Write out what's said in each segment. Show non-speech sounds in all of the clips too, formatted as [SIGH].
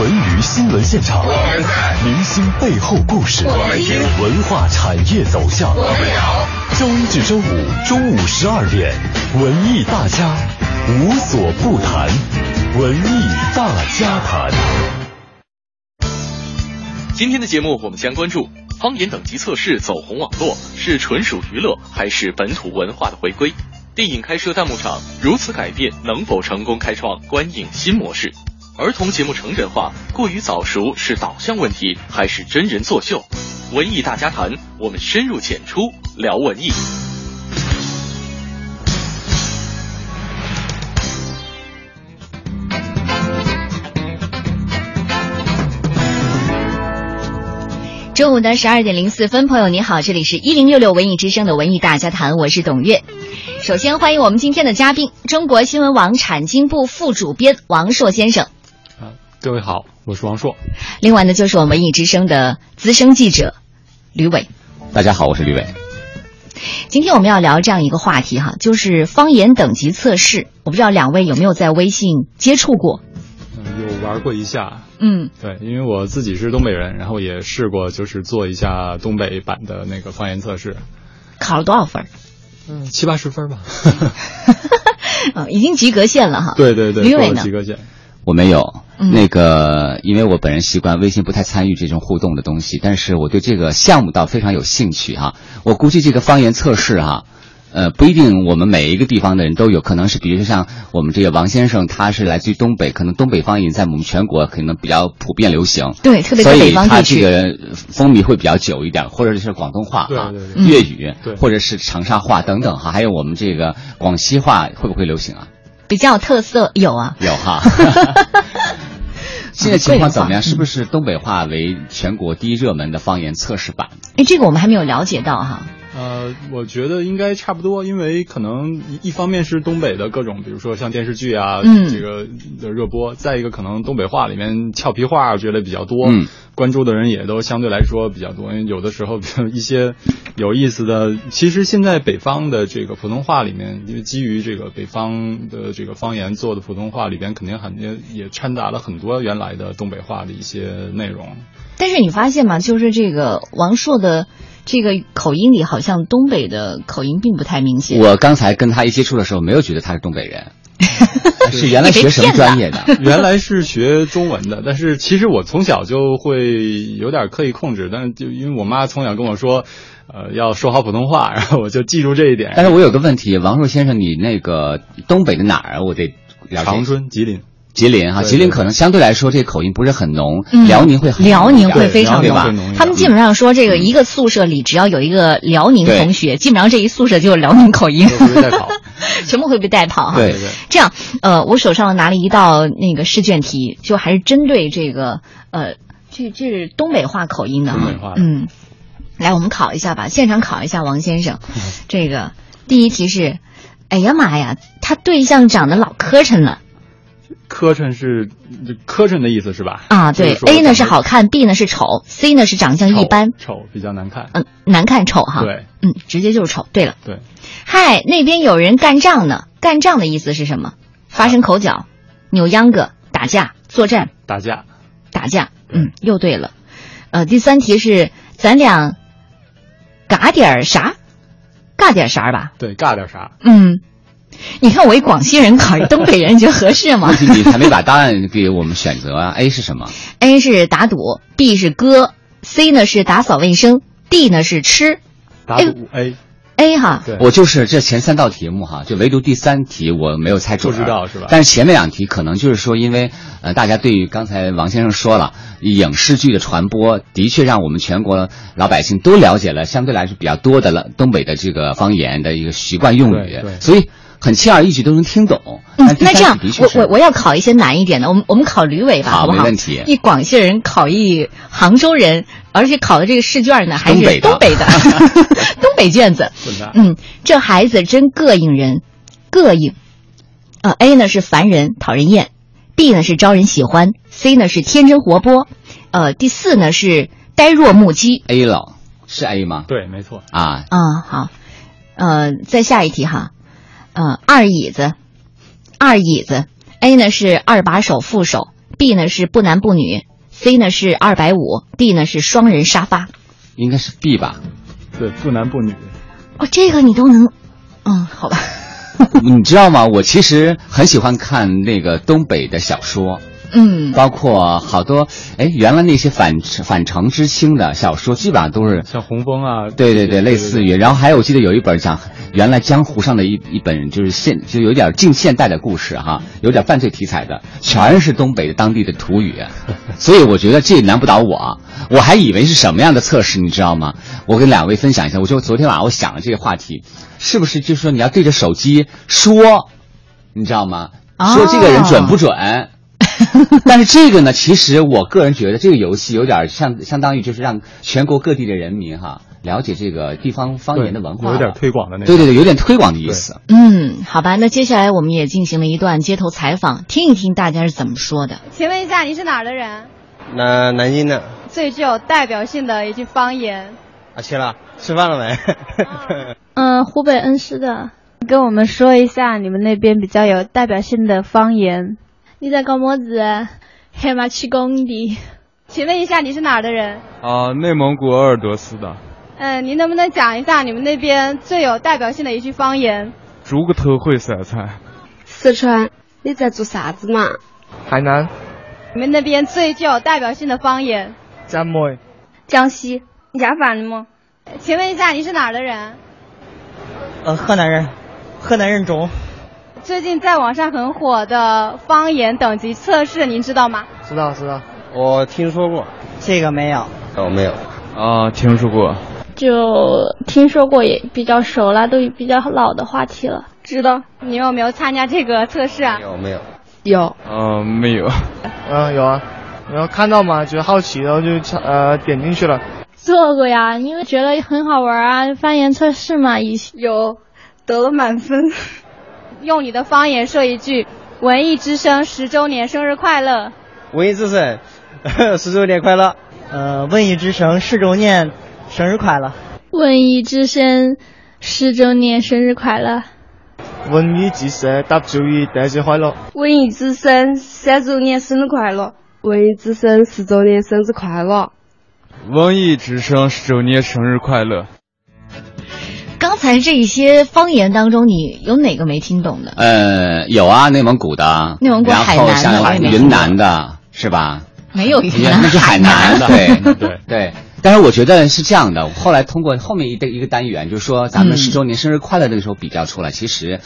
文娱新闻现场，我们在明星背后故事，我们听文化产业走向，我们聊。周一至周五中午十二点，文艺大家无所不谈，文艺大家谈。今天的节目，我们将关注方言等级测试走红网络，是纯属娱乐还是本土文化的回归？电影开设弹幕场如此改变，能否成功开创观影新模式？儿童节目成人化过于早熟是导向问题，还是真人作秀？文艺大家谈，我们深入浅出聊文艺。中午的十二点零四分，朋友你好，这里是一零六六文艺之声的文艺大家谈，我是董月。首先欢迎我们今天的嘉宾，中国新闻网产经部副主编王硕先生。啊，各位好，我是王硕。另外呢，就是我们文艺之声的资深记者吕伟。大家好，我是吕伟。今天我们要聊这样一个话题哈，就是方言等级测试。我不知道两位有没有在微信接触过？嗯，有玩过一下。嗯，对，因为我自己是东北人，然后也试过，就是做一下东北版的那个方言测试。考了多少分？嗯，七八十分吧。嗯，[LAUGHS] 已经及格线了哈。对对对，吕伟呢及？格线。我没有，嗯那个，因为我本人习惯微信不太参与这种互动的东西，但是我对这个项目倒非常有兴趣哈。我估计这个方言测试哈，呃，不一定我们每一个地方的人都有，可能是比如说像我们这个王先生，他是来自于东北，可能东北方言在我们全国可能比较普遍流行。对，特别所以是北方他地区。这个风靡会比较久一点，或者是广东话哈对对对、粤语，或者是长沙话等等哈，还有我们这个广西话会不会流行啊？比较有特色有啊。有哈。[LAUGHS] 现在情况怎么样？是不是东北话为全国第一热门的方言测试版？哎，这个我们还没有了解到哈。呃，我觉得应该差不多，因为可能一一方面是东北的各种，比如说像电视剧啊，嗯这个的热播；再一个可能东北话里面俏皮话觉得比较多，嗯关注的人也都相对来说比较多。因 [LAUGHS] 为有的时候，比如一些有意思的，其实现在北方的这个普通话里面，因为基于这个北方的这个方言做的普通话里边，肯定很也也掺杂了很多原来的东北话的一些内容。但是你发现吗？就是这个王朔的这个口音里，好像东北的口音并不太明显。我刚才跟他一接触的时候，没有觉得他是东北人，[LAUGHS] 是原来学什么专业的？[LAUGHS] 原来是学中文的，但是其实我从小就会有点刻意控制，但是就因为我妈从小跟我说，呃，要说好普通话，然后我就记住这一点。但是我有个问题，王朔先生，你那个东北的哪儿啊？我得。长春、吉林，吉林哈，吉林可能相对来说这口音不是很浓，嗯辽宁会很辽宁会对非常对吧？他们基本上说，这个一个宿舍里只要有一个辽宁同学，基本上这一宿舍就有辽宁口音。[LAUGHS] 全部会被带跑哈。对。对对，这样，呃，我手上拿了一道那个试卷题，就还是针对这个，呃，这这是东北话口音的哈。东北话嗯，来，我们考一下吧，现场考一下王先生。这个第一题是，哎呀妈呀，他对象长得老磕碜了磕碜是就磕碜的意思是吧？啊！对，A 呢是好看，B 呢是丑，C 呢是长相一般，丑丑比较难看。嗯、难看丑哈。对嗯，直接就是丑。对了，对，嗨，那边有人干仗呢。干仗的意思是什么？发生口角、扭秧歌、打架、作战、打架打架。嗯，又对了。呃，第三题是咱俩嘎点儿啥？尬点儿啥吧？对尬点啥？嗯，你看我一广西人考一东北人，你觉得合适吗你还没把答案给我们选择啊？A 是什么？？A 是打赌，B 是歌，C 呢是打扫卫生，D 呢是吃。打赌 A，A 哈，我就是这前三道题目哈，就唯独第三题我没有猜准，不知道是吧但是前面两题可能就是说，因为呃，大家对于刚才王先生说了，影视剧的传播的确让我们全国老百姓都了解了相对来说比较多的了东北的这个方言的一个习惯用语所以很轻而易举都能听懂。嗯那这样我我我要考一些难一点的，我们我们考吕伟吧，好不好？没问题一广西人考一杭州人，而且考的这个试卷呢还是东北的东北的 [LAUGHS] 东北卷子。嗯，这孩子真膈应人，膈应。呃，A 呢是烦人，讨人厌；B 呢是招人喜欢；C 呢是天真活泼；呃，第四呢是呆若木鸡。A 了，是 A 吗？对，没错。啊，啊、好，呃，再下一题哈，呃，二椅子，二椅子，A 呢是二把手、副手，B 呢是不男不女，C 呢是二百五，D 呢是双人沙发。应该是 B 吧？对，不男不女。哦，这个你都能，嗯，好吧。[LAUGHS] 你知道吗？我其实很喜欢看那个东北的小说。嗯，包括好多哎，原来那些反反程知青的小说，基本上都是像洪峰啊，对对对，类似于。然后还有我记得有一本讲原来江湖上的一一本，就是现就有点近现代的故事哈，有点犯罪题材的，全是东北的当地的土语，所以我觉得这难不倒我。我还以为是什么样的测试，你知道吗？我跟两位分享一下，我就昨天晚上我想了这个话题，是不是就是说你要对着手机说，你知道吗？说这个人准不准？[LAUGHS] 但是这个呢，其实我个人觉得这个游戏有点像，相当于就是让全国各地的人民哈了解这个地方方言的文化，有点推广的那对对对，有点推广的意思。嗯，好吧，那接下来我们也进行了一段街头采访，听一听大家是怎么说的。请问一下，你是哪儿的人？南南京的。最具有代表性的一句方言。啊，去了，吃饭了没？[LAUGHS] 嗯，湖北恩施的，跟我们说一下你们那边比较有代表性的方言。你在搞么子？黑马七公的。请问一下，你是哪儿的人？啊，内蒙古鄂尔多斯的。嗯，您能不能讲一下你们那边最有代表性的一句方言？猪个头会晒菜。四川，你在做啥子嘛？海南。你们那边最具有代表性的方言？江梅。江西，你家反的吗？请问一下，你是哪儿的人？呃，河南人，河南人中。最近在网上很火的方言等级测试，您知道吗？知道知道，我听说过。这个没有。哦，没有。啊，听说过。就听说过，也比较熟了，都比较老的话题了。知道。你有没有参加这个测试啊？有没有？有。嗯，没有。嗯，[LAUGHS] 有啊。然后看到嘛，就好奇，然后就呃点进去了。做过呀，因为觉得很好玩啊，方言测试嘛，一有得了满分。用你的方言说一句“文艺之声十周年生日快乐”。文艺之声 [LAUGHS] 十周年快乐。呃，文艺之声十周年生日快乐。文艺之声十周年生日快乐。文艺之声 W 一诞节快乐。文艺之声三周年生日快乐。文艺之声十周年生日快乐。文艺之声十周年生日快乐。刚才这一些方言当中，你有哪个没听懂的？呃，有啊，内蒙古的，内蒙古海南的，云南的，是吧？没有云南，那是海南 [LAUGHS] 的，对对对。但是我觉得是这样的，后来通过后面一个一个单元，就是说咱们十周年生日快乐那个时候比较出来，其实。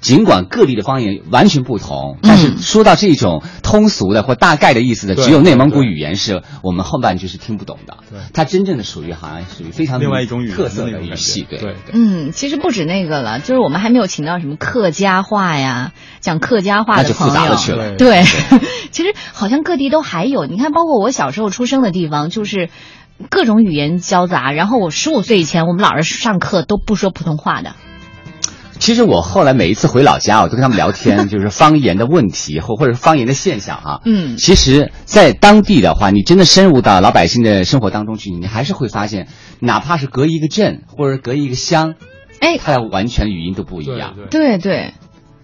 尽管各地的方言完全不同，但是说到这种通俗的或大概的意思的，只有内蒙古语言是我们后半句是听不懂的。对，它真正的属于好像属于非常另外一种语特色的语系。对对。嗯，其实不止那个了，就是我们还没有请到什么客家话呀，讲客家话的朋友。那就复杂了去了。对，[LAUGHS] 其实好像各地都还有。你看，包括我小时候出生的地方，就是各种语言交杂。然后我十五岁以前，我们老师上课都不说普通话的。其实我后来每一次回老家，我都跟他们聊天，[LAUGHS] 就是方言的问题或或者方言的现象哈。嗯，其实，在当地的话，你真的深入到老百姓的生活当中去，你还是会发现，哪怕是隔一个镇或者隔一个乡，哎，它完全语音都不一样。对对。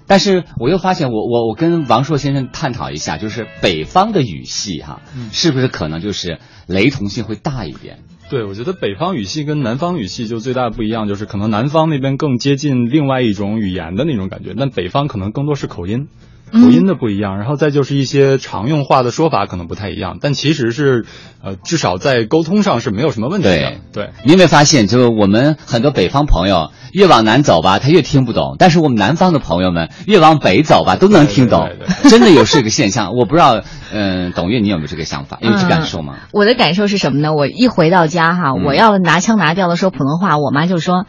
但是我又发现，我我我跟王硕先生探讨一下，就是北方的语系哈，是不是可能就是雷同性会大一点？对，我觉得北方语系跟南方语系就最大的不一样，就是可能南方那边更接近另外一种语言的那种感觉，但北方可能更多是口音，口音的不一样，然后再就是一些常用话的说法可能不太一样，但其实是，呃，至少在沟通上是没有什么问题的。对，你有没有发现，就是我们很多北方朋友越往南走吧，他越听不懂，但是我们南方的朋友们越往北走吧，都能听懂，[LAUGHS] 真的有这个现象。我不知道，嗯，董月你有没有这个想法，有这感受吗？我的感受是什么呢？我一回到家哈，我要拿腔拿调的说普通话，我妈就说。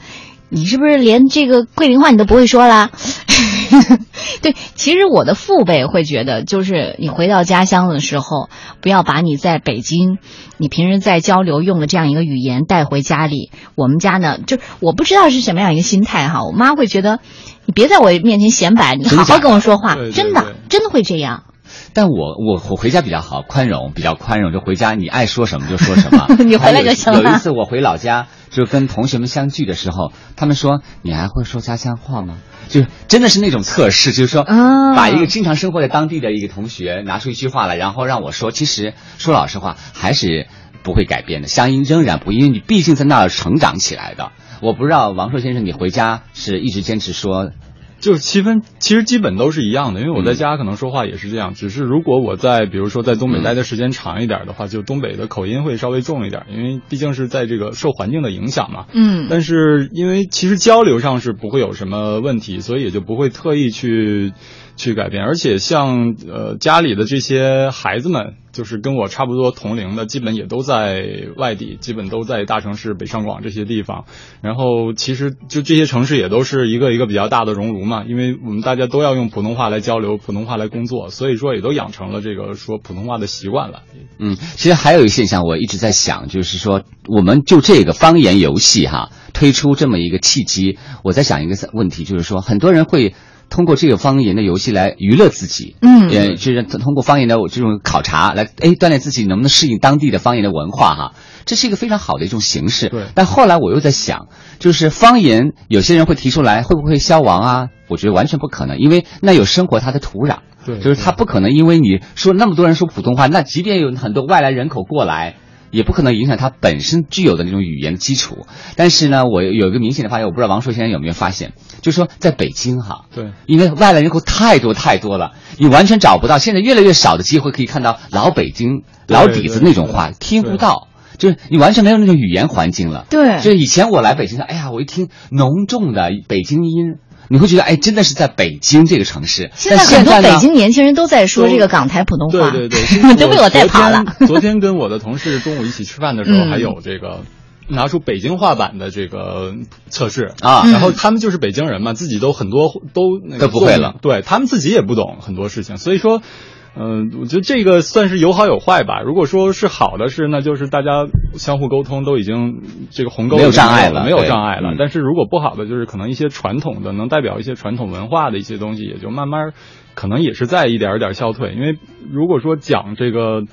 你是不是连这个桂林话你都不会说啦？[LAUGHS] 对，其实我的父辈会觉得，就是你回到家乡的时候，不要把你在北京、你平时在交流用的这样一个语言带回家里。我们家呢，就我不知道是什么样一个心态哈。我妈会觉得，你别在我面前显摆，你好好跟我说话，真的，真的会这样。但我我我回家比较好，宽容，比较宽容，就回家你爱说什么就说什么 [LAUGHS] 你回来就行了有一次我回老家，就跟同学们相聚的时候，他们说你还会说家乡话吗？就是真的是那种测试，就是说啊把一个经常生活在当地的一个同学拿出一句话来，然后让我说，其实说老实话还是不会改变的，乡音仍然不，因为你毕竟在那儿成长起来的。我不知道王朔先生，你回家是一直坚持说就是七分，其实基本都是一样的，因为我在嗯家可能说话也是这样，只是如果我在比如说在东北待的时间长一点的话，就东北的口音会稍微重一点，因为毕竟是在这个受环境的影响嘛。嗯。但是因为其实交流上是不会有什么问题，所以也就不会特意去去改变。而且像呃家里的这些孩子们，就是跟我差不多同龄的，基本也都在外地，基本都在大城市北上广这些地方。然后其实就这些城市也都是一个一个比较大的熔炉嘛，因为我们大家都要用普通话来交流，普通话来工作，所以说也都养成了这个说普通话的习惯了。嗯，其实还有一个现象，我一直在想，就是说，我们就这个方言游戏哈，推出这么一个契机，我在想一个问题，就是说，很多人会通过这个方言的游戏来娱乐自己，嗯也，就是通过方言的这种考察来，哎，锻炼自己能不能适应当地的方言的文化哈，这是一个非常好的一种形式。对但后来我又在想，就是方言，有些人会提出来，会不会消亡啊？我觉得完全不可能，因为那有生活它的土壤。对就是它不可能因为你说那么多人说普通话，那即便有很多外来人口过来，也不可能影响他本身具有的那种语言基础。但是呢，我有一个明显的发现，我不知道王朔先生有没有发现，就是说在北京哈，对，因为外来人口太多太多了，你完全找不到，现在越来越少的机会可以看到老北京老底子那种话，听不到。就是你完全没有那种语言环境了，对就是以前我来北京，哎呀，我一听浓重的北京音，你会觉得哎，真的是在北京这个城市。现在很多北京年轻人都在说这个港台普通话，对对对，都 [LAUGHS] 被我带跑了。昨天跟我的同事中午一起吃饭的时候，嗯还有这个。拿出北京话版的这个测试啊然后他们就是北京人嘛，自己都很多都那个都不会了对他们自己也不懂很多事情，所以说，嗯、我觉得这个算是有好有坏吧。如果说是好的是，那就是大家相互沟通都已经这个鸿沟没有障碍了了，没有障碍了。嗯但是如果不好的，就是可能一些传统的能代表一些传统文化的一些东西，也就慢慢可能也是在一点一点消退。因为如果说讲这个。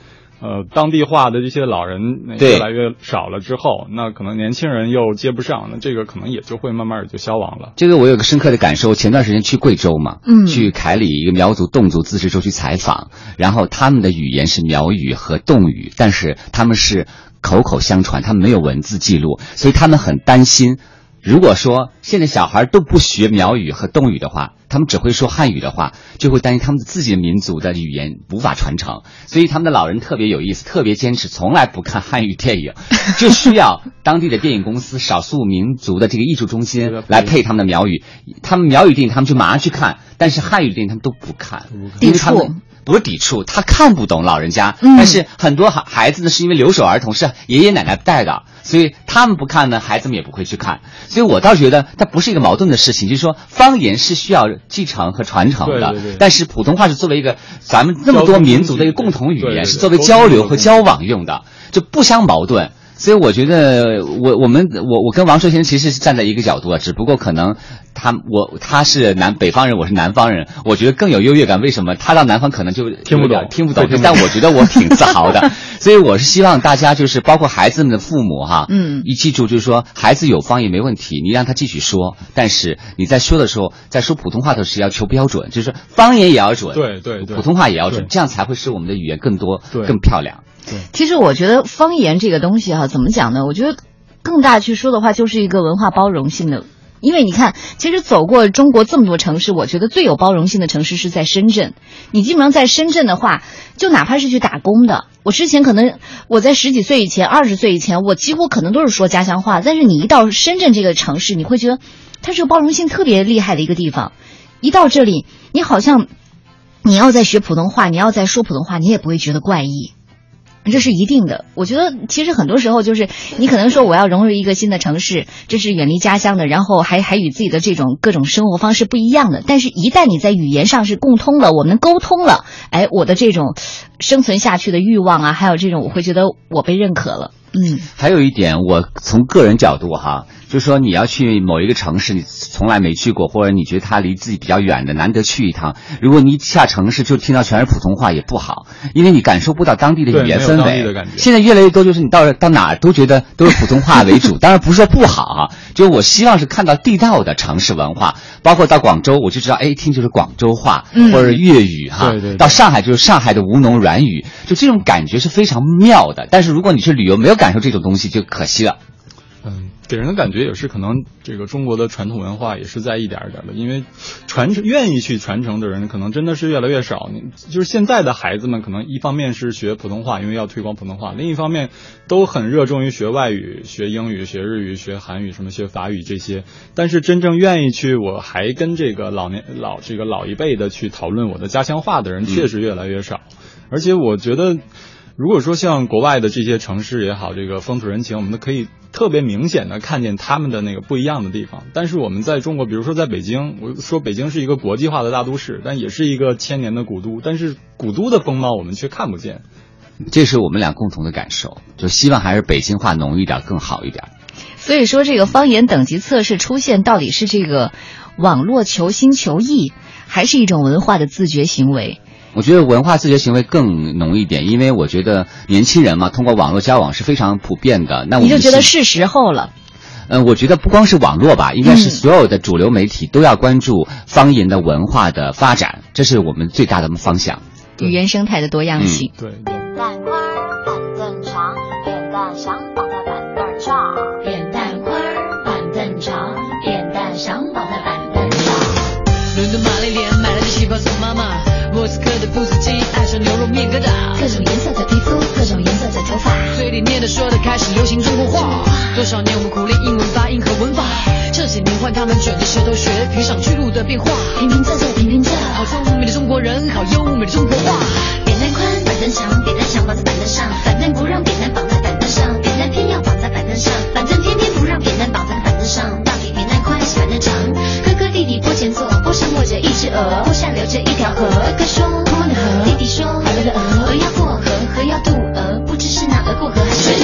呃，当地化的这些老人那越来越少了之后，那可能年轻人又接不上，那这个可能也就会慢慢也就消亡了。这个我有个深刻的感受，前段时间去贵州嘛，嗯去凯里一个苗族侗族自治州去采访，然后他们的语言是苗语和侗语，但是他们是口口相传，他们没有文字记录，所以他们很担心。如果说现在小孩都不学苗语和侗语的话，他们只会说汉语的话，就会担心他们自己的民族的语言无法传承。所以他们的老人特别有意思，特别坚持，从来不看汉语电影，[LAUGHS] 就需要当地的电影公司、少数民族的这个艺术中心 [LAUGHS] 来配他们的苗语。他们苗语电影他们就马上去看，但是汉语电影他们都不看，因为他们不是抵触，他看不懂老人家，嗯。但是很多孩孩子呢是因为留守儿童，是爷爷奶奶带的，所以他们不看呢，孩子们也不会去看。所以我倒觉得它不是一个矛盾的事情，就是说方言是需要继承和传承的，对对对。但是普通话是作为一个咱们那么多民族的一个共同语言，对对对是作为交流和交往用的，就不相矛盾。所以我觉得我我们我我跟王朔先生其实是站在一个角度啊，只不过可能他我他是南北方人，我是南方人，我觉得更有优越感。为什么？他到南方可能就听不懂听不懂但我觉得我挺自豪的。[LAUGHS] 所以我是希望大家就是包括孩子们的父母哈，嗯一记住就是说孩子有方言没问题，你让他继续说，但是你在说的时候，在说普通话的时候要求标准，就是说方言也要准，对对对普通话也要准，这样才会使我们的语言更多、对更漂亮。对其实我觉得方言这个东西哈、怎么讲呢？我觉得更大去说的话，就是一个文化包容性的。因为你看，其实走过中国这么多城市，我觉得最有包容性的城市是在深圳。你基本上在深圳的话，就哪怕是去打工的，我之前可能我在十几岁以前、二十岁以前，我几乎可能都是说家乡话。但是你一到深圳这个城市，你会觉得它是个包容性特别厉害的一个地方。一到这里，你好像你要在学普通话，你要在说普通话，你也不会觉得怪异。这是一定的。我觉得其实很多时候就是你可能说我要融入一个新的城市，这是远离家乡的，然后还还与自己的这种各种生活方式不一样的。但是，一旦你在语言上是共通了，我们沟通了，哎，我的这种生存下去的欲望啊，还有这种我会觉得我被认可了。嗯，还有一点，我从个人角度哈，就是说你要去某一个城市，你从来没去过，或者你觉得它离自己比较远的，难得去一趟。如果你一下城市就听到全是普通话，也不好，因为你感受不到当地的语言氛围。现在越来越多，就是你到到哪儿都觉得都是普通话为主。当然不是说不好啊，[LAUGHS] 就我希望是看到地道的城市文化，包括到广州，我就知道，哎，一听就是广州话，嗯、或者粤语哈。对对。到上海就是上海的吴侬软语，就这种感觉是非常妙的。但是如果你去旅游，没有感受这种东西，就可惜了。嗯，给人的感觉也是可能这个中国的传统文化也是在一点一点的，因为传承愿意去传承的人可能真的是越来越少。就是现在的孩子们可能一方面是学普通话，因为要推广普通话；另一方面都很热衷于学外语、学英语、学日语、学韩语、什么学法语这些。但是真正愿意去，我还跟这个老年老这个老一辈的去讨论我的家乡话的人，确实越来越少。而且我觉得。如果说像国外的这些城市也好，这个风土人情，我们都可以特别明显的看见他们的那个不一样的地方。但是我们在中国，比如说在北京，我说北京是一个国际化的大都市，但也是一个千年的古都，但是古都的风貌我们却看不见。这是我们俩共同的感受，就希望还是北京话浓一点更好一点。所以说，这个方言等级测试出现，到底是这个网络求新求异，还是一种文化的自觉行为？我觉得文化自觉行为更浓一点，因为我觉得年轻人嘛，通过网络交往是非常普遍的。那我你就觉得是时候了。嗯，我觉得不光是网络吧，应该是所有的主流媒体都要关注方言的文化的发展，这是我们最大的方向。语言生态的多样性。对。的说的开始流行中国话。多少年我们苦练英文发音和文法，这些年换他们卷着舌头学评上去路的变化。平平仄仄平平仄，好聪明的中国人，好优美的中国话。扁担宽，板凳长，扁担想绑在板凳上，板凳不让扁担绑在板凳上，扁担偏要绑在板凳上，板凳偏偏不让扁担绑在板凳上。到底扁担宽是板凳长？哥哥弟弟坡前坐，坡上卧着一只鹅，坡下流着一条河。哥哥说空空的河，弟弟说好了的鹅，鹅要过河，过河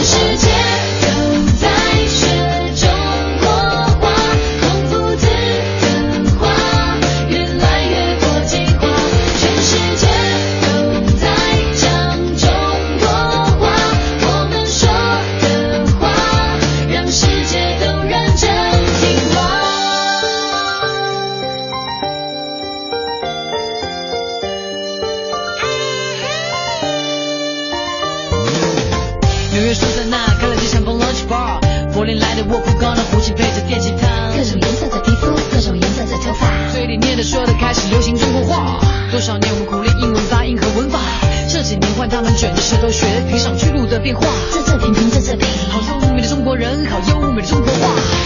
人，好优美的中国话。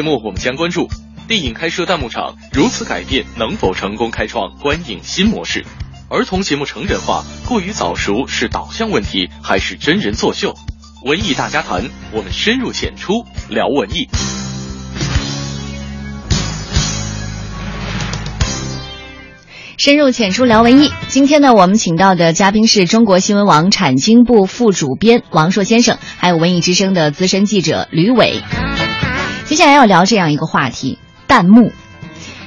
节目我们将关注电影开设弹幕场如此改变能否成功开创观影新模式？儿童节目成人化过于早熟是导向问题，还是真人作秀？文艺大家谈，我们深入浅出聊文艺。深入浅出聊文艺。今天呢，我们请到的嘉宾是中国新闻网产经部副主编王硕先生，还有文艺之声的资深记者吕伟。接下来要聊这样一个话题：弹幕。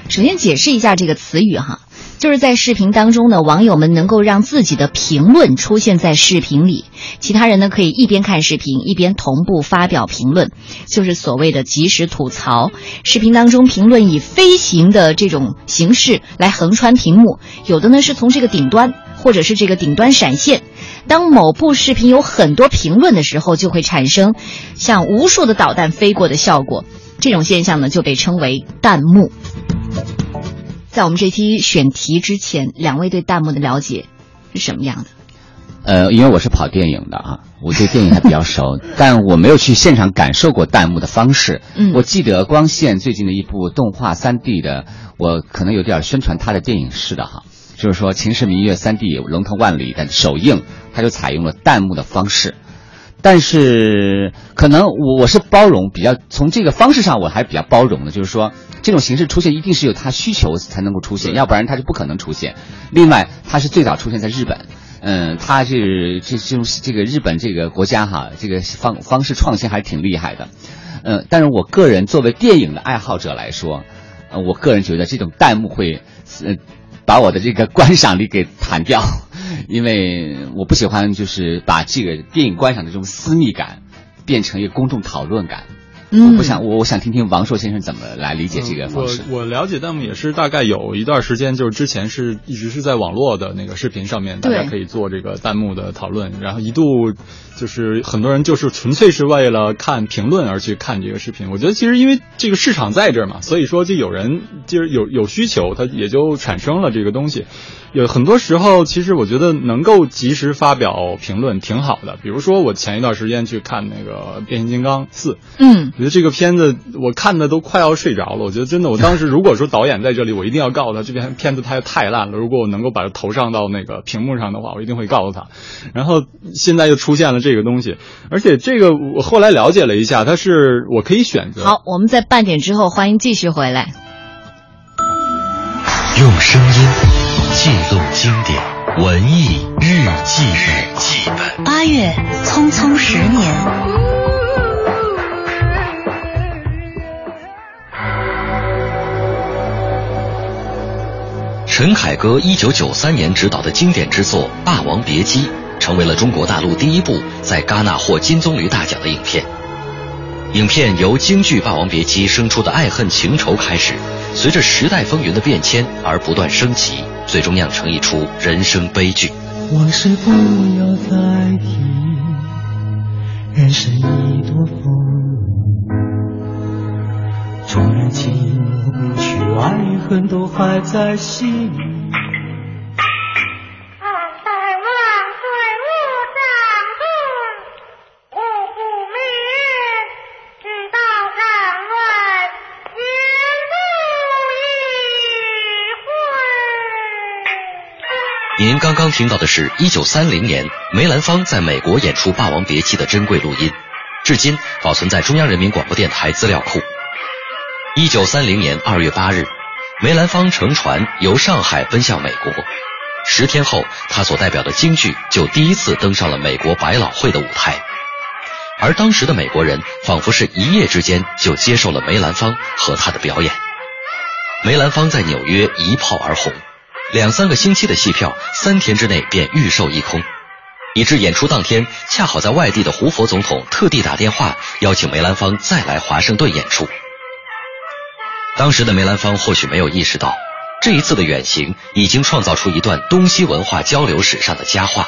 首先解释一下这个词语哈，就是在视频当中呢，网友们能够让自己的评论出现在视频里，其他人呢可以一边看视频一边同步发表评论，就是所谓的即时吐槽。视频当中评论以飞行的这种形式来横穿屏幕，有的呢是从这个顶端，或者是这个顶端闪现。当某部视频有很多评论的时候，就会产生像无数的导弹飞过的效果。这种现象呢，就被称为弹幕。在我们这期选题之前，两位对弹幕的了解是什么样的？呃，因为我是跑电影的啊，我对电影还比较熟，[LAUGHS] 但我没有去现场感受过弹幕的方式。嗯我记得光线最近的一部动画三 D 的，我可能有点宣传他的电影式的哈，就是说《秦时明月》三 D 龙腾万里的首映，它就采用了弹幕的方式。但是可能我我是包容，比较从这个方式上我还比较包容的，就是说这种形式出现一定是有它需求才能够出现，要不然它就不可能出现。另外，它是最早出现在日本，嗯，它是这这种这个日本这个国家哈，这个方方式创新还是挺厉害的，嗯，但是我个人作为电影的爱好者来说，呃，我个人觉得这种弹幕会，呃，把我的这个观赏力给弹掉。[LAUGHS] 因为我不喜欢就是把这个电影观赏的这种私密感变成一个公众讨论感。嗯我不想，我我想听听王硕先生怎么来理解这个方式。我我了解弹幕也是大概有一段时间，就是之前是一直是在网络的那个视频上面，大家可以做这个弹幕的讨论，然后一度就是很多人就是纯粹是为了看评论而去看这个视频。我觉得其实因为这个市场在这儿嘛，所以说就有人就是有有需求，它也就产生了这个东西。有很多时候，其实我觉得能够及时发表评论挺好的。比如说，我前一段时间去看那个《变形金刚四》，嗯我觉得这个片子我看的都快要睡着了。我觉得真的，我当时 [LAUGHS] 如果说导演在这里，我一定要告诉他，这片片子太太烂了。如果我能够把它投上到那个屏幕上的话，我一定会告诉他。然后现在又出现了这个东西，而且这个我后来了解了一下，它是我可以选择。好，我们在半点之后欢迎继续回来。用声音记录经典文艺日记本。八月，匆匆十年。陈凯歌一九九三年执导的经典之作《霸王别姬》，成为了中国大陆第一部在戛纳获金棕榈大奖的影片。影片由京剧《霸王别姬》生出的爱恨情仇开始，随着时代风云的变迁而不断升级，最终酿成一出人生悲剧。往事不要再提，人生已多风雨。纵然寂爱与，恨都还在心。您刚刚听到的是1930年梅兰芳在美国演出《霸王别姬》的珍贵录音，至今保存在中央人民广播电台资料库。1930年2月8日，梅兰芳乘船由上海奔向美国，十天后，他所代表的京剧就第一次登上了美国百老汇的舞台，而当时的美国人仿佛是一夜之间就接受了梅兰芳和他的表演。梅兰芳在纽约一炮而红。两三个星期的戏票，三天之内便预售一空，以致演出当天恰好在外地的胡佛总统特地打电话邀请梅兰芳再来华盛顿演出。当时的梅兰芳或许没有意识到，这一次的远行已经创造出一段东西文化交流史上的佳话。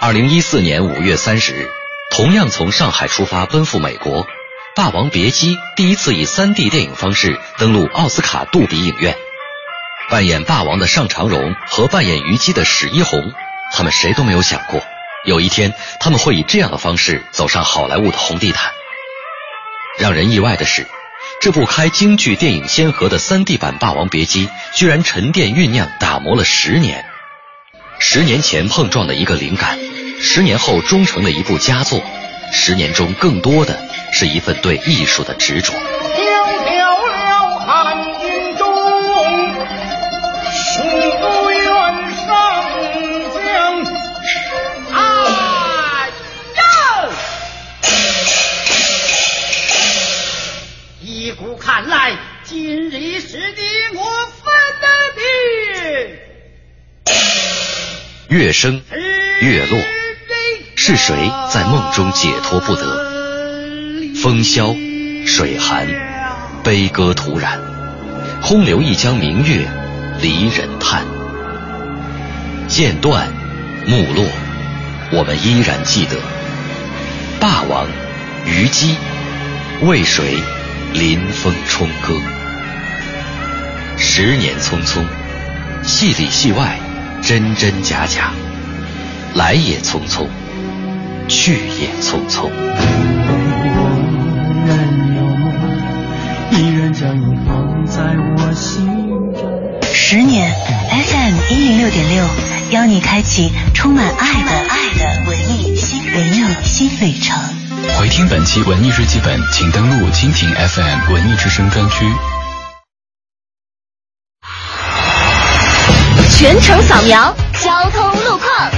二零一四年五月三十日，同样从上海出发奔赴美国，《霸王别姬》第一次以三 D 电影方式登陆奥斯卡杜比影院。扮演霸王的尚长荣和扮演虞姬的史一红，他们谁都没有想过，有一天他们会以这样的方式走上好莱坞的红地毯。让人意外的是，这部开京剧电影先河的 3D 版《霸王别姬》，居然沉淀酝酿打磨了十年。十年前碰撞的一个灵感，十年后终成了一部佳作。十年中更多的是一份对艺术的执着。月升，月落，是谁在梦中解脱不得？风萧，水寒，悲歌突然，空留一江明月，离人叹。剑断，幕落，我们依然记得。霸王，虞姬，为谁临风冲歌？十年匆匆，戏里戏外，真真假假，来也匆匆，去也匆匆。仍有梦，依然将你放在我心中。十年 FM 一零六点六，邀你开启充满爱的爱的文艺新文艺新旅程。回听本期文艺日记本，请登录蜻蜓 FM 文艺之声专区。全程扫描交通路况。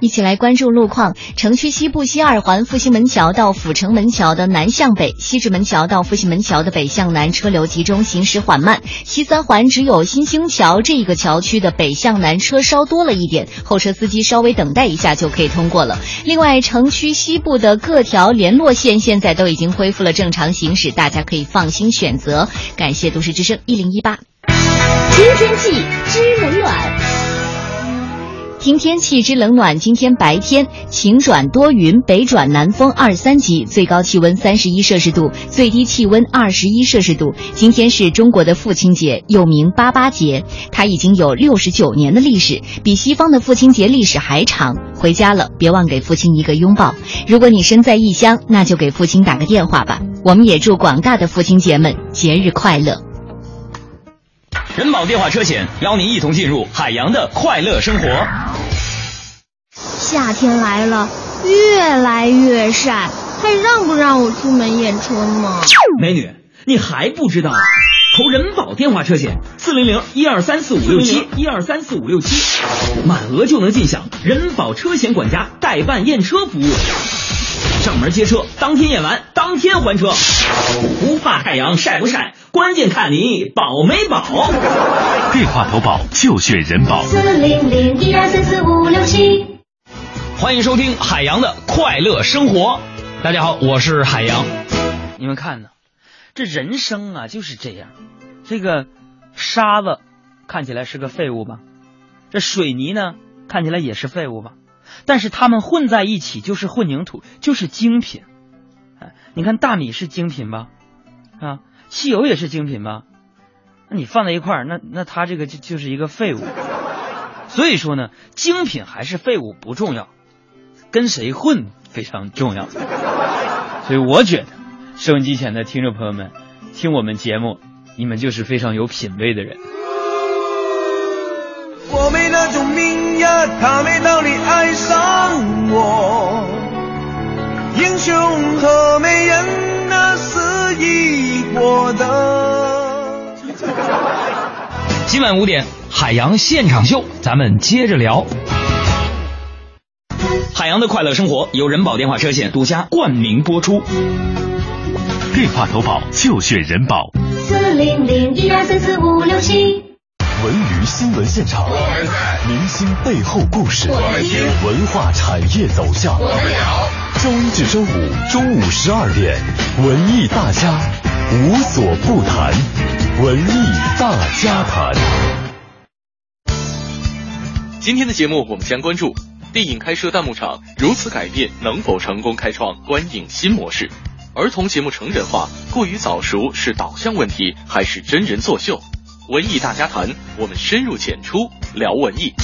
一起来关注路况。城区西部西二环复兴门桥到阜成门桥的南向北，西直门桥到复兴门桥的北向南车流集中，行驶缓慢。西三环只有新兴桥这一个桥区的北向南车稍多了一点，后车司机稍微等待一下就可以通过了。另外，城区西部的各条联络线现在都已经恢复了正常行驶，大家可以放心选择。感谢都市之声一零一八。听天气知冷暖。听天气之冷暖，今天白天晴转多云，北转南风二三级，最高气温三十一摄氏度，最低气温二十一摄氏度。今天是中国的父亲节，又名八八节，它已经有六十九年的历史，比西方的父亲节历史还长。回家了，别忘给父亲一个拥抱。如果你身在异乡，那就给父亲打个电话吧。我们也祝广大的父亲节们节日快乐。人保电话车险邀您一同进入海洋的快乐生活。夏天来了，越来越晒，还让不让我出门验车呢？美女，你还不知道？投人保电话车险，四零零一二三四五六七一二三四五六七，满额就能尽享人保车险管家代办验车服务。上门接车，当天验完，当天还车，不怕太阳晒不晒，关键看你保没保。电话投保就选人保。四零零一二三四五六七。欢迎收听海洋的快乐生活。大家好，我是海洋。你们看呢，这人生啊就是这样。这个沙子看起来是个废物吧，这水泥呢看起来也是废物吧，但是它们混在一起就是混凝土，就是精品。哎，你看大米是精品吧？啊，汽油也是精品吧？那你放在一块儿，那那它这个就就是一个废物。所以说呢，精品还是废物不重要。跟谁混非常重要，所以我觉得收音机前的听众朋友们，听我们节目，你们就是非常有品位的人。我没那种命呀，他没道理爱上我。英雄和美人那是一国的。[LAUGHS] 今晚五点，海洋现场秀，咱们接着聊。海洋的快乐生活由人保电话车险独家冠名播出。电话投保就选人保。四零零一二三四五六七。文娱新闻现场，明星背后故事，文化产业走向。周一至周五中午十二点，文艺大家无所不谈，文艺大家谈。今天的节目我们将关注电影开设弹幕场如此改变能否成功开创观影新模式？儿童节目成人化过于早熟是导向问题还是真人作秀？文艺大家谈，我们深入浅出聊文艺。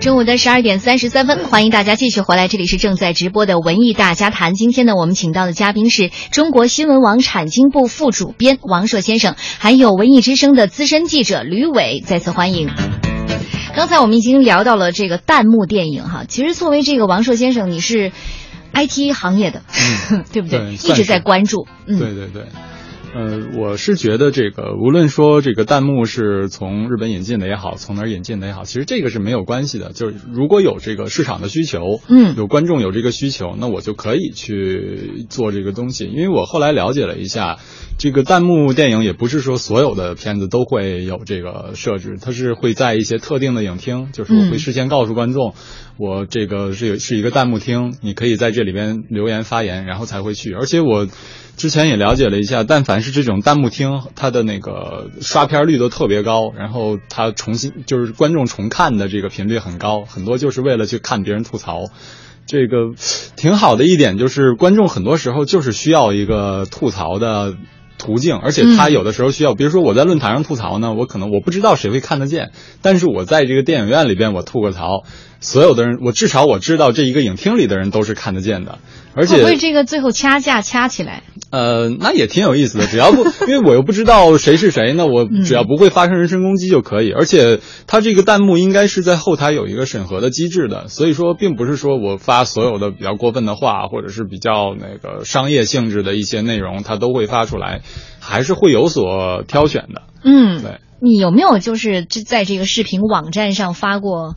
中午的十二点三十三分，欢迎大家继续回来，这里是正在直播的文艺大家谈。今天呢，我们请到的嘉宾是中国新闻网产经部副主编王硕先生，还有文艺之声的资深记者吕伟，再次欢迎。刚才我们已经聊到了这个弹幕电影哈，其实作为这个王硕先生，你是 IT 行业的，[LAUGHS] 对不对？对一直在关注，嗯，对对对。呃，我是觉得这个，无论说这个弹幕是从日本引进的也好，从哪儿引进的也好，其实这个是没有关系的。就是如果有这个市场的需求，嗯，有观众有这个需求，那我就可以去做这个东西。因为我后来了解了一下，这个弹幕电影也不是说所有的片子都会有这个设置，它是会在一些特定的影厅，就是我会事先告诉观众，我这个是有是一个弹幕厅，你可以在这里边留言发言，然后才会去。而且我。之前也了解了一下，但凡是这种弹幕厅，它的那个刷片率都特别高，然后它重新就是观众重看的这个频率很高，很多就是为了去看别人吐槽。这个挺好的一点就是，观众很多时候就是需要一个吐槽的途径，而且他有的时候需要，比如说我在论坛上吐槽呢，我可能我不知道谁会看得见，但是我在这个电影院里边我吐个槽，所有的人，我至少我知道这一个影厅里的人都是看得见的，而且会这个最后掐架掐起来？呃，那也挺有意思的，只要不，因为我又不知道谁是谁，那我只要不会发生人身攻击就可以。而且它这个弹幕应该是在后台有一个审核的机制的，所以说并不是说我发所有的比较过分的话，或者是比较那个商业性质的一些内容，它都会发出来，还是会有所挑选的。嗯，对。你有没有就是在这个视频网站上发过？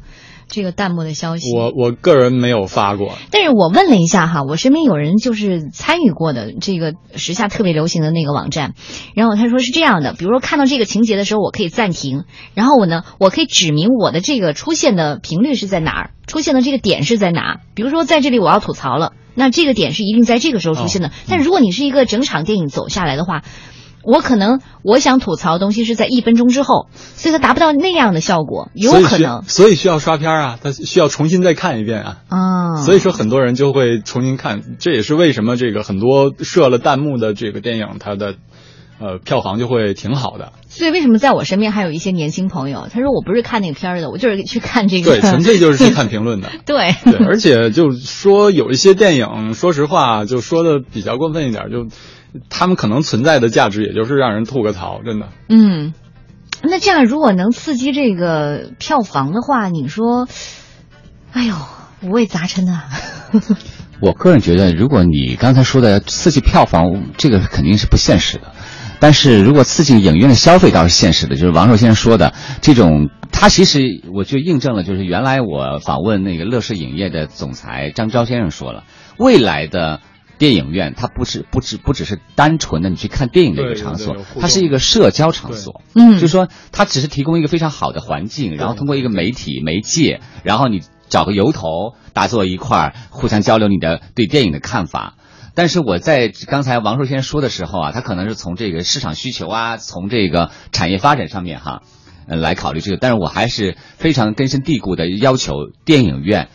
这个弹幕的消息，我我个人没有发过，但是我问了一下哈，我身边有人就是参与过的这个时下特别流行的那个网站，然后他说是这样的，比如说看到这个情节的时候，我可以暂停，然后我呢，我可以指明我的这个出现的频率是在哪儿，出现的这个点是在哪，比如说在这里我要吐槽了，那这个点是一定在这个时候出现的，哦、但如果你是一个整场电影走下来的话。我可能我想吐槽的东西是在一分钟之后，所以它达不到那样的效果，有可能。所以需要刷片啊，它需要重新再看一遍啊。啊，所以说很多人就会重新看，这也是为什么这个很多设了弹幕的这个电影，它的呃票房就会挺好的。所以为什么在我身边还有一些年轻朋友，他说我不是看那个片儿的，我就是去看这个。对，纯粹就是去 [LAUGHS] 看评论的。[LAUGHS] 对对，而且就说有一些电影，说实话，就说的比较过分一点，就。他们可能存在的价值，也就是让人吐个槽，真的。嗯，那这样如果能刺激这个票房的话，你说，哎呦，五味杂陈啊。[LAUGHS] 我个人觉得，如果你刚才说的刺激票房，这个肯定是不现实的。但是如果刺激影院的消费倒是现实的，就是王朔先生说的这种，他其实我就印证了，就是原来我访问那个乐视影业的总裁张昭先生说了，未来的。电影院它不是不只不只是单纯的你去看电影的一个场所，它是一个社交场所。嗯，就是说它只是提供一个非常好的环境，然后通过一个媒体媒介，然后你找个由头，大家坐一块儿，互相交流你的对电影的看法。但是我在刚才王朔先生说的时候啊，他可能是从这个市场需求啊，从这个产业发展上面哈，呃来考虑这个。但是我还是非常根深蒂固的要求电影院。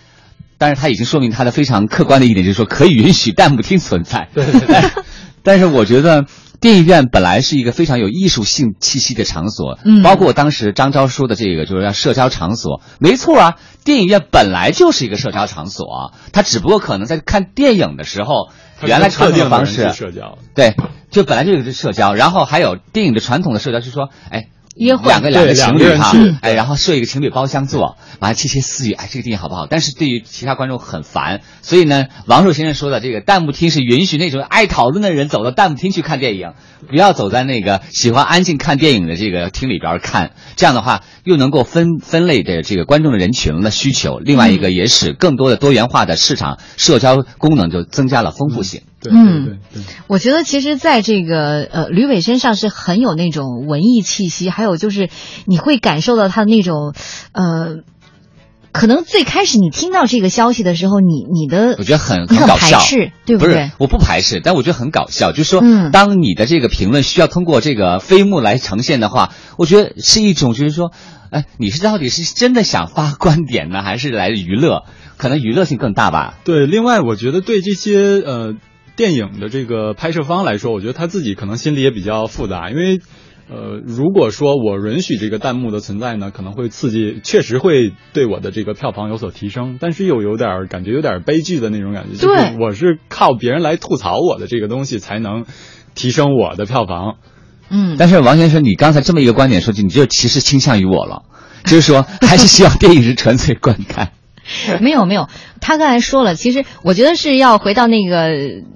但是他已经说明他的非常客观的一点，就是说可以允许弹幕厅存在。对对对。[LAUGHS] 但是我觉得电影院本来是一个非常有艺术性气息的场所，嗯，包括当时张昭说的这个，就是要社交场所，没错啊，电影院本来就是一个社交场所，它只不过可能在看电影的时候，原来传统的方式社交，对，就本来就是社交，然后还有电影的传统的社交，就是说，哎。约会两个两个情侣哈，哎，然后设一个情侣包厢坐，完了窃窃私语，哎，这个电影好不好？但是对于其他观众很烦，所以呢，王朔先生说的这个弹幕厅是允许那种爱讨论的人走到弹幕厅去看电影，不要走在那个喜欢安静看电影的这个厅里边看，这样的话又能够分分类的这个观众的人群的需求，另外一个也使更多的多元化的市场社交功能就增加了丰富性。对对对对，我觉得其实在这个呃吕伟身上是很有那种文艺气息，还有就是你会感受到他的那种呃，可能最开始你听到这个消息的时候，你你的我觉得很很搞笑，排斥，对不对？是我不排斥，但我觉得很搞笑，就是说，嗯当你的这个评论需要通过这个飞幕来呈现的话，我觉得是一种就是说，哎，你是到底是真的想发观点呢，还是来娱乐？可能娱乐性更大吧。对，另外我觉得对这些呃。电影的这个拍摄方来说，我觉得他自己可能心里也比较复杂，因为，呃，如果说我允许这个弹幕的存在呢，可能会刺激，确实会对我的这个票房有所提升，但是又有点感觉有点悲剧的那种感觉，就是对我是靠别人来吐槽我的这个东西才能提升我的票房。嗯，但是王先生，你刚才这么一个观点说起，你就其实倾向于我了，就是说还是希望电影是纯粹观看。[LAUGHS] 没有没有，他刚才说了，其实我觉得是要回到那个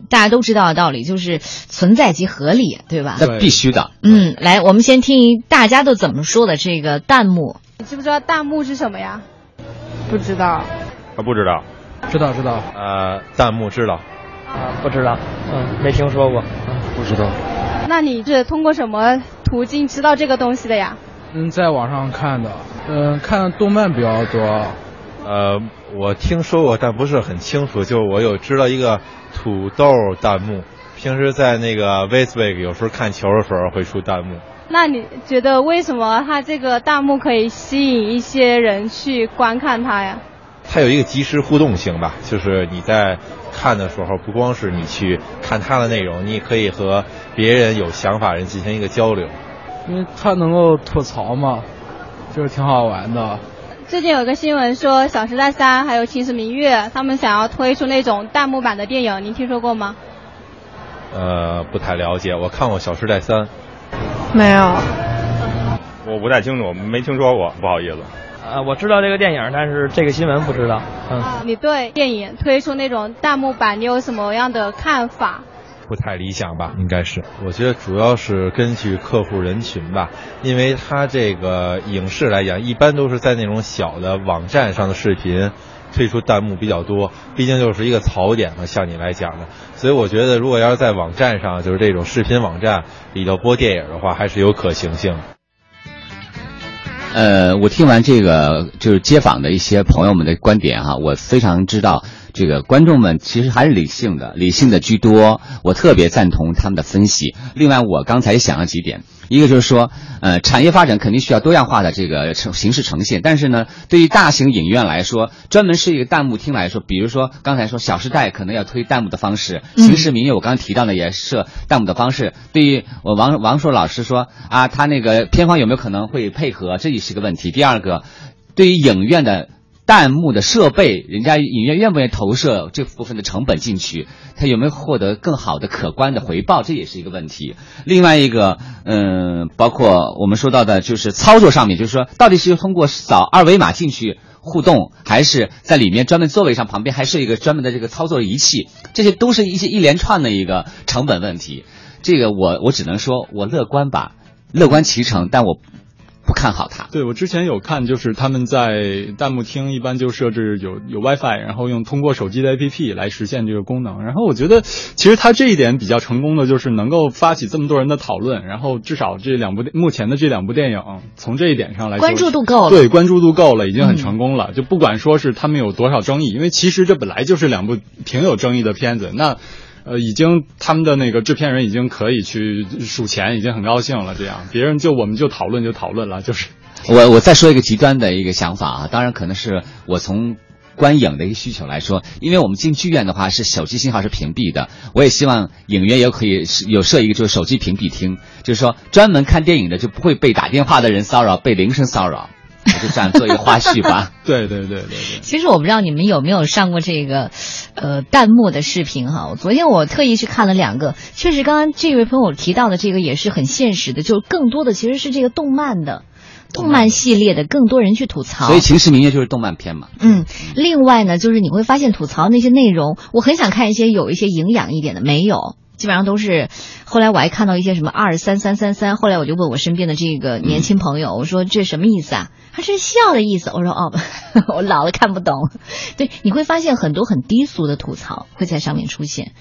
大家都知道的道理，就是存在即合理，对吧？那必须的。嗯，来，我们先听大家都怎么说的这个弹幕。你知不知道弹幕是什么呀？不知道。啊，不知道。知道知道。呃，弹幕知道。啊，不知道。嗯，没听说过。嗯，不知道。那你是通过什么途径知道这个东西的呀？嗯，在网上看的。嗯，看动漫比较多。呃，我听说过，但不是很清楚。就我有知道一个土豆弹幕，平时在那个 Facebook 有时候看球的时候会出弹幕。那你觉得为什么它这个弹幕可以吸引一些人去观看它呀？它有一个即时互动性吧，就是你在看的时候，不光是你去看它的内容，你也可以和别人有想法人进行一个交流。因为它能够吐槽嘛，就是挺好玩的。最近有个新闻说，《小时代三》还有《秦时明月》，他们想要推出那种弹幕版的电影，您听说过吗？呃，不太了解，我看过《小时代三》。没有。我不太清楚，没听说过，不好意思。呃，我知道这个电影，但是这个新闻不知道。嗯。你对电影推出那种弹幕版，你有什么样的看法？不太理想吧，应该是。我觉得主要是根据客户人群吧，因为它这个影视来讲，一般都是在那种小的网站上的视频推出弹幕比较多，毕竟就是一个槽点嘛，像你来讲的。所以我觉得，如果要是在网站上，就是这种视频网站里头播电影的话，还是有可行性。呃，我听完这个就是街访的一些朋友们的观点哈、我非常知道这个观众们其实还是理性的，理性的居多。我特别赞同他们的分析。另外，我刚才也想了几点，一个就是说，呃，产业发展肯定需要多样化的这个呈形式呈现，但是呢，对于大型影院来说，专门是一个弹幕厅来说，比如说刚才说《小时代》可能要推弹幕的方式，《秦时明月》我刚刚提到的也设弹幕的方式。对于我王王硕老师说啊，他那个片方有没有可能会配合，这也是个问题。第二个，对于影院的。弹幕的设备，人家影院愿不愿意投射这部分的成本进去？他有没有获得更好的可观的回报？这也是一个问题。另外一个，嗯，包括我们说到的，就是操作上面，就是说，到底是通过扫二维码进去互动，还是在里面专门座位上旁边还是一个专门的这个操作仪器？这些都是一些一连串的一个成本问题。这个我我只能说我乐观吧，乐观其成，但我。不看好它。对我之前有看，就是他们在弹幕厅一般就设置有有 WiFi，然后用通过手机的 APP 来实现这个功能。然后我觉得其实它这一点比较成功的就是能够发起这么多人的讨论，然后至少这两部目前的这两部电影从这一点上来说关注度够了，对关注度够了，已经很成功了。嗯、就不管说是他们有多少争议，因为其实这本来就是两部挺有争议的片子，那。呃，已经他们的那个制片人已经可以去数钱，已经很高兴了。这样，别人就我们就讨论就讨论了，就是。我我再说一个极端的一个想法啊，当然可能是我从观影的一个需求来说，因为我们进剧院的话是手机信号是屏蔽的，我也希望影院也可以有设一个就是手机屏蔽厅，就是说专门看电影的就不会被打电话的人骚扰，被铃声骚扰。就这样做一个花絮吧。[LAUGHS] 对对对对对。其实我不知道你们有没有上过这个，呃，弹幕的视频哈。昨天我特意去看了两个，确实刚刚这位朋友提到的这个也是很现实的，就更多的其实是这个动漫的。动漫系列的更多人去吐槽，所以《秦时明月》就是动漫片嘛。嗯，另外呢，就是你会发现吐槽那些内容，我很想看一些有一些营养一点的，没有。基本上都是，后来我还看到一些什么二三三三三，后来我就问我身边的这个年轻朋友，我说这什么意思啊？他是笑的意思。我说哦，[LAUGHS] 我老了看不懂。对，你会发现很多很低俗的吐槽会在上面出现。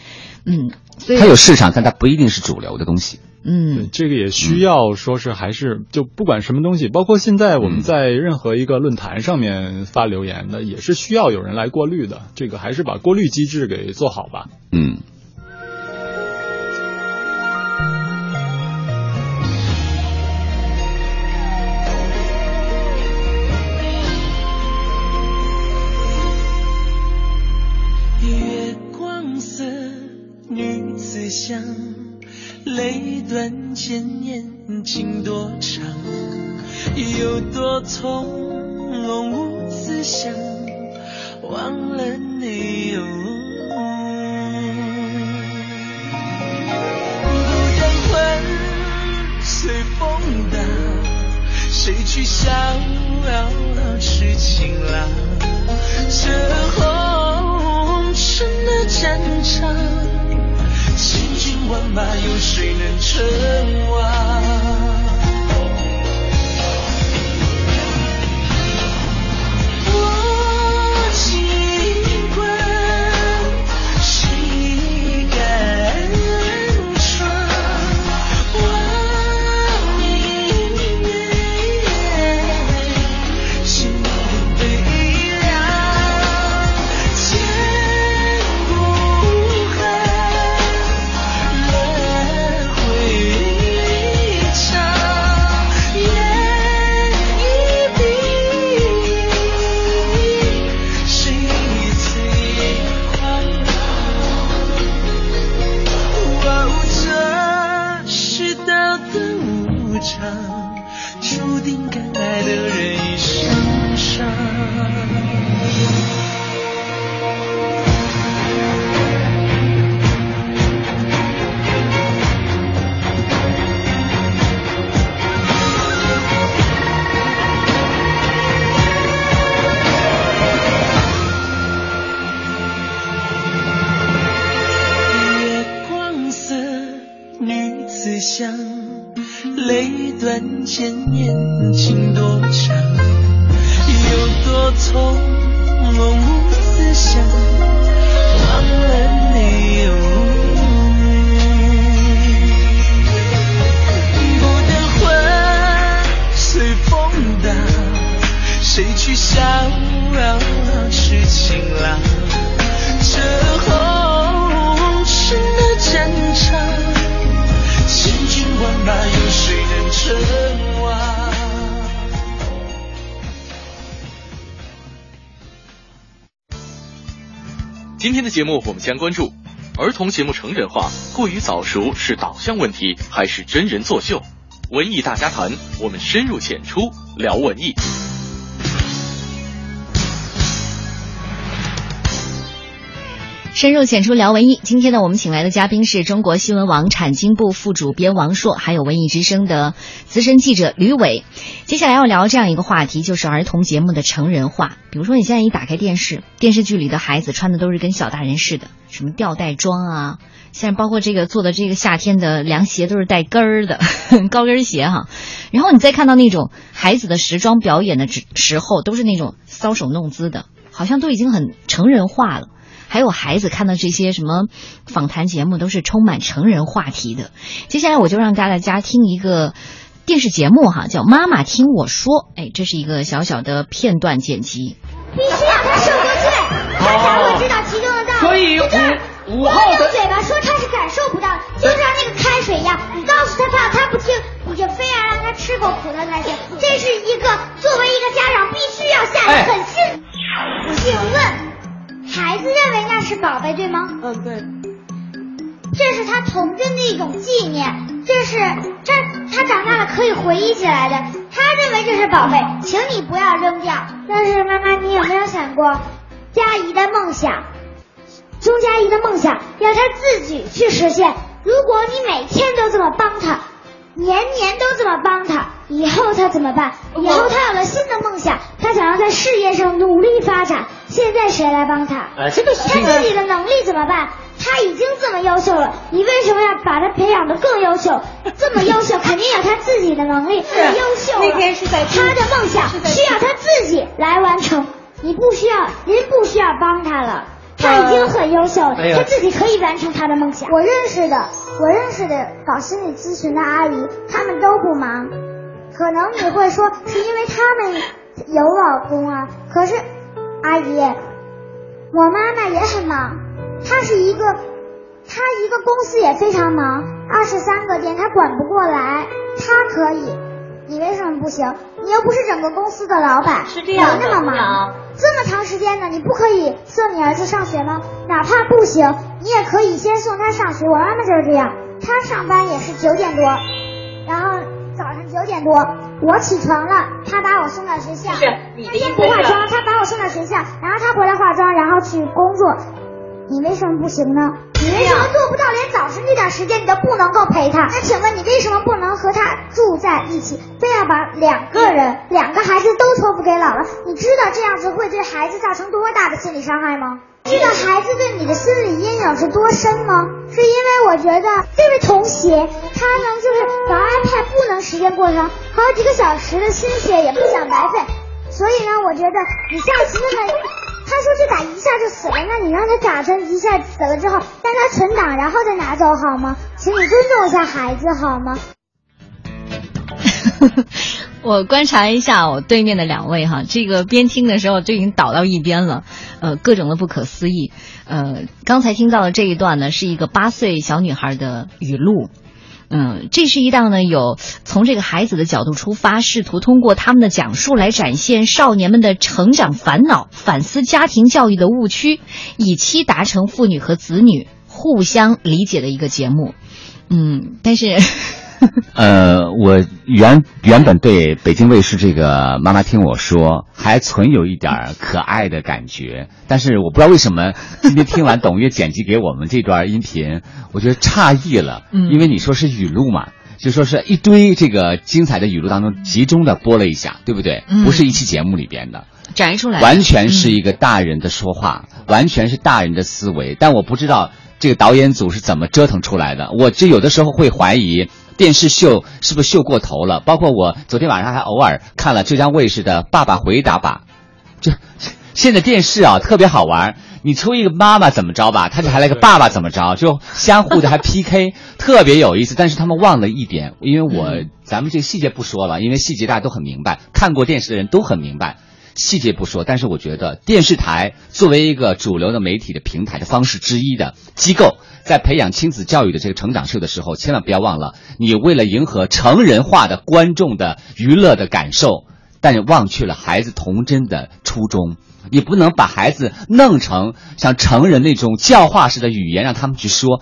嗯，所以它有市场，但它不一定是主流的东西。嗯，这个也需要说是还是就不管什么东西，包括现在我们在任何一个论坛上面发留言的，也是需要有人来过滤的。这个还是把过滤机制给做好吧。嗯。千年情多长，有多从容无思想，忘了你哦。孤单魂随风荡，谁去逍遥痴情郎？这红尘的战场，万马，有谁能称王？节目我们将关注儿童节目成人化过于早熟是导向问题还是真人作秀？文艺大家谈，我们深入浅出聊文艺。深入浅出聊文艺。今天呢，我们请来的嘉宾是中国新闻网产经部副主编王硕，还有文艺之声的资深记者吕伟。接下来要聊这样一个话题，就是儿童节目的成人化。比如说，你现在一打开电视，电视剧里的孩子穿的都是跟小大人似的，什么吊带装啊，现在包括这个做的这个夏天的凉鞋都是带跟儿的 [LAUGHS] 高跟鞋哈。然后你再看到那种孩子的时装表演的时时候，都是那种搔首弄姿的，好像都已经很成人化了。还有孩子看到这些什么访谈节目，都是充满成人话题的。接下来我就让大家听一个电视节目哈，叫《妈妈听我说》。哎，这是一个小小的片段剪辑。必须让他受过罪，他才会知道其中的道理。所以五五号的嘴巴说他是感受不到，就像那个开水一样，你告诉他怕，他不听，你就非要让他吃过苦头才行。这是一个作为一个家长必须要下的狠心。请问，孩子认为那是宝贝，对吗？嗯，对。这是他童真的一种纪念，这是这他长大了可以回忆起来的。他认为这是宝贝，请你不要扔掉。但是妈妈，你有没有想过，佳怡的梦想，钟佳怡的梦想要她自己去实现。如果你每天都这么帮她，年年都这么帮他，以后他怎么办？以后他有了新的梦想，他想要在事业上努力发展，现在谁来帮他？哎这个她自己的能力怎么办？他已经这么优秀了，你为什么要把他培养的更优秀？这么优秀，[LAUGHS] 肯定有他自己的能力。是优秀了，那天是在他的梦想需要他自己来完成，你不需要，您不需要帮他了。她已经很优秀了，哎呀她自己可以完成他的梦想。我认识的，我认识的搞心理咨询的阿姨，她们都不忙。可能你会说是因为她们有老公啊，可是阿姨，我妈妈也很忙，她是一个，她一个公司也非常忙，二十三个店她管不过来，她可以，你为什么不行？你又不是整个公司的老板，是这样的没那么忙，这么长时间呢，你不可以送你儿子上学吗？哪怕不行，你也可以先送他上学。我妈妈就是这样，她上班也是九点多，然后早上九点多我起床了，她把我送到学校。是你的他先不化妆，她把我送到学校，然后她回来化妆，然后去工作。你为什么不行呢？你为什么做不到连早晨这点时间你都不能够陪他？那请问你为什么不能和他住在一起，非要把两个人、两个孩子都托付给姥姥？你知道这样子会对孩子造成多大的心理伤害吗？知道孩子对你的心理阴影是多深吗？是因为我觉得这位同学他呢就是玩 iPad 不能时间过长，好几个小时的心血也不想白费，所以呢，我觉得你下次问问。他说这打一下就死了，那你让他打成一下死了之后，让他存档，然后再拿走好吗？请你尊重一下孩子好吗？[LAUGHS] 我观察一下我对面的两位哈，这个边听的时候就已经倒到一边了，呃，各种的不可思议。呃，刚才听到的这一段呢，是一个八岁小女孩的语录。嗯，这是一档呢，有从这个孩子的角度出发，试图通过他们的讲述来展现少年们的成长烦恼，反思家庭教育的误区，以期达成父女和子女互相理解的一个节目。嗯，但是。[LAUGHS] 呃，我原原本对北京卫视这个妈妈听我说还存有一点可爱的感觉，但是我不知道为什么今天听完董月剪辑给我们这段音频，我觉得诧异了，嗯因为你说是语录嘛，就说是一堆这个精彩的语录当中集中的播了一下，对不对？嗯不是一期节目里边的。摘出来，完全是一个大人的说话，完全是大人的思维。但我不知道这个导演组是怎么折腾出来的。我就有的时候会怀疑电视秀是不是秀过头了。包括我昨天晚上还偶尔看了浙江卫视的《爸爸回答吧》，这现在电视啊特别好玩。你出一个妈妈怎么着吧，他就还来个爸爸怎么着，就相互的还 PK，[LAUGHS] 特别有意思。但是他们忘了一点，因为我、咱们这个细节不说了，因为细节大家都很明白，看过电视的人都很明白。细节不说，但是我觉得电视台作为一个主流的媒体的平台的方式之一的机构，在培养亲子教育的这个成长秀的时候，千万不要忘了，你为了迎合成人化的观众的娱乐的感受，但是忘却了孩子童真的初衷。你不能把孩子弄成像成人那种教化式的语言，让他们去说。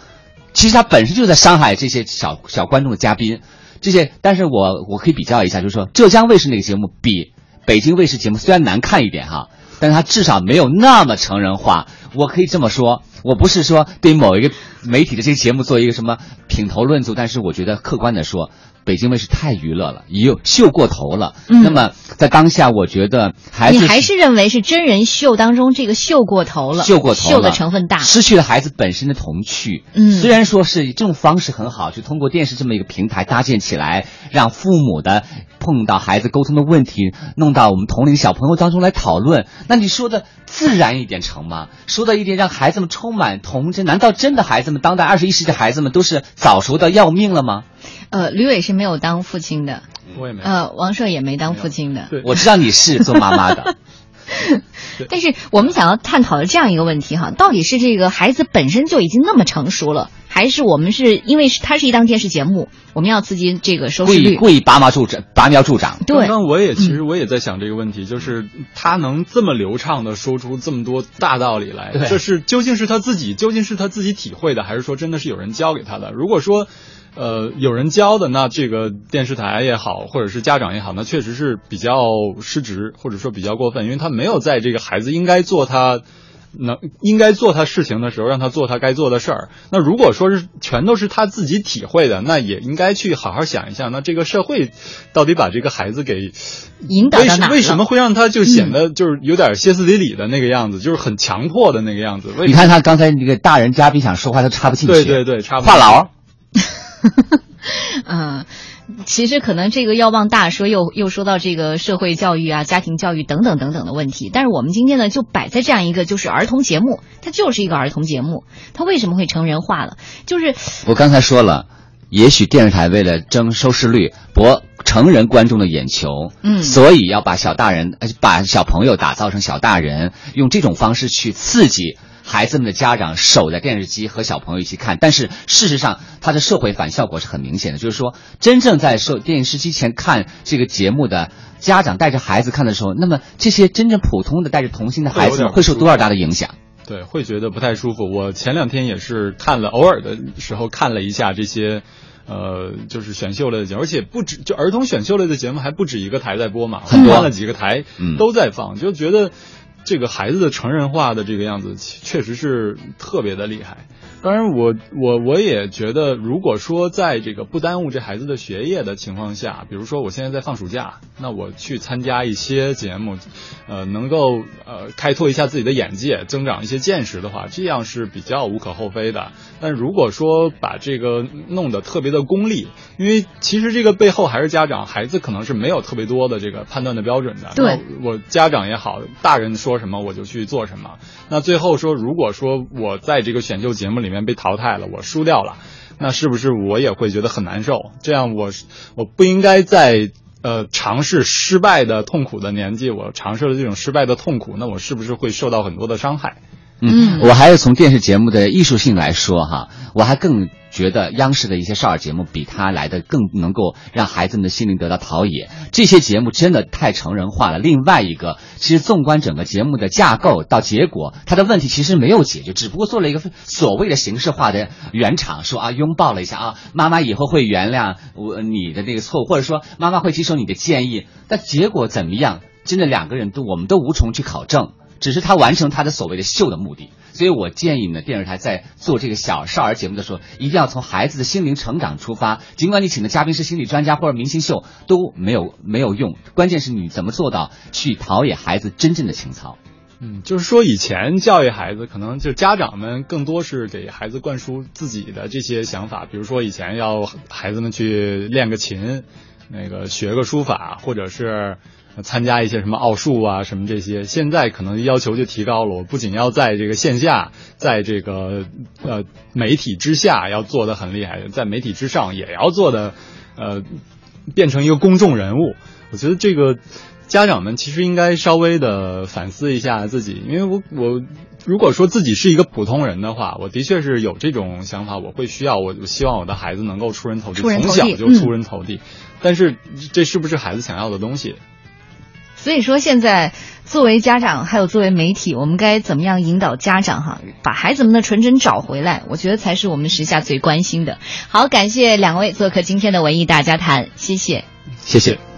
其实他本身就在伤害这些小小观众的嘉宾，这些。但是我我可以比较一下，就是说浙江卫视那个节目比北京卫视节目虽然难看一点哈，但它至少没有那么成人化。我可以这么说，我不是说对某一个媒体的这个节目做一个什么品头论足，但是我觉得客观的说。北京卫视太娱乐了，也有秀过头了。嗯那么在当下，我觉得孩子你还是认为是真人秀当中这个秀过头了，秀过头了，秀的成分大，失去了孩子本身的童趣。嗯虽然说是这种方式很好，就通过电视这么一个平台搭建起来，让父母的碰到孩子沟通的问题，弄到我们同龄小朋友当中来讨论。那你说的自然一点成吗？说的一点让孩子们充满童真，难道真的孩子们，当代二十一世纪孩子们都是早熟的要命了吗？呃，吕伟是没有当父亲的，我也没呃，王朔也没当父亲的。我知道你是做妈妈的。[LAUGHS] 但是我们想要探讨的这样一个问题哈，到底是这个孩子本身就已经那么成熟了，还是我们是因为是它是一档电视节目，我们要刺激这个收视率？故意拔苗助长，拔苗助长。对刚刚我也其实我也在想这个问题，就是他能这么流畅的说出这么多大道理来，对这是究竟是他自己究竟是他自己体会的，还是说真的是有人教给他的？如果说。呃，有人教的，那这个电视台也好，或者是家长也好，那确实是比较失职，或者说比较过分，因为他没有在这个孩子应该做他能应该做他事情的时候，让他做他该做的事儿。那如果说是全都是他自己体会的，那也应该去好好想一下，那这个社会到底把这个孩子给引导到哪了什为什么会让他就显得就是有点歇斯底里的那个样子，就是很强迫的那个样子？为你看他刚才那个大人嘉宾想说话都插不进去，对对对，插不话痨。嗯，[LAUGHS] 其实可能这个要往大说，又又说到这个社会教育啊、家庭教育等等等等的问题。但是我们今天呢，就摆在这样一个就是儿童节目，它就是一个儿童节目，它为什么会成人化了？就是我刚才说了，也许电视台为了争收视率、博成人观众的眼球，嗯所以要把小大人、呃把小朋友打造成小大人，用这种方式去刺激孩子们的家长守在电视机和小朋友一起看。但是事实上，它的社会反效果是很明显的，就是说，真正在受电视机前看这个节目的家长带着孩子看的时候，那么这些真正普通的带着童心的孩子会受多少大的影响？对，会觉得不太舒服。我前两天也是看了，偶尔的时候看了一下这些，呃，就是选秀类的节目，而且不止就儿童选秀类的节目还不止一个台在播嘛，很多换了几个台嗯都在放，就觉得这个孩子的成人化的这个样子，确实是特别的厉害。当然我，我我也觉得，如果说在这个不耽误这孩子的学业的情况下，比如说我现在在放暑假，那我去参加一些节目，呃，能够呃开拓一下自己的眼界，增长一些见识的话，这样是比较无可厚非的。但如果说把这个弄得特别的功利，因为其实这个背后还是家长，孩子可能是没有特别多的这个判断的标准的。对那我家长也好，大人说什么我就去做什么。那最后说，如果说我在这个选秀节目里面被淘汰了，我输掉了，那是不是我也会觉得很难受？这样我我不应该在呃尝试失败的痛苦的年纪，我尝试了这种失败的痛苦，那我是不是会受到很多的伤害？嗯，我还是从电视节目的艺术性来说哈，我还更觉得央视的一些少儿节目比他来的更能够让孩子们的心灵得到陶冶。这些节目真的太成人化了。另外一个，其实纵观整个节目的架构到结果，他的问题其实没有解决，只不过做了一个所谓的形式化的圆场，说啊拥抱了一下啊，妈妈以后会原谅我你的那个错误，或者说妈妈会接受你的建议，但结果怎么样？真的两个人都我们都无从去考证。只是他完成他的所谓的秀的目的，所以我建议呢，电视台在做这个小少儿节目的时候，一定要从孩子的心灵成长出发。尽管你请的嘉宾是心理专家或者明星秀，都没有没有用，关键是你怎么做到去陶冶孩子真正的情操。嗯，就是说以前教育孩子，可能就家长们更多是给孩子灌输自己的这些想法，比如说以前要孩子们去练个琴，那个学个书法，或者是参加一些什么奥数啊什么这些。现在可能要求就提高了，我不仅要在这个线下，在这个呃媒体之下要做的很厉害，在媒体之上也要做的呃变成一个公众人物。我觉得这个。家长们其实应该稍微的反思一下自己，因为我我如果说自己是一个普通人的话，我的确是有这种想法，我会需要我希望我的孩子能够出人头地，从小就出人头地。嗯、但是这是不是孩子想要的东西？所以说，现在作为家长，还有作为媒体，我们该怎么样引导家长哈，把孩子们的纯真找回来？我觉得才是我们时下最关心的。好，感谢两位做客今天的文艺大家谈，谢谢，谢谢。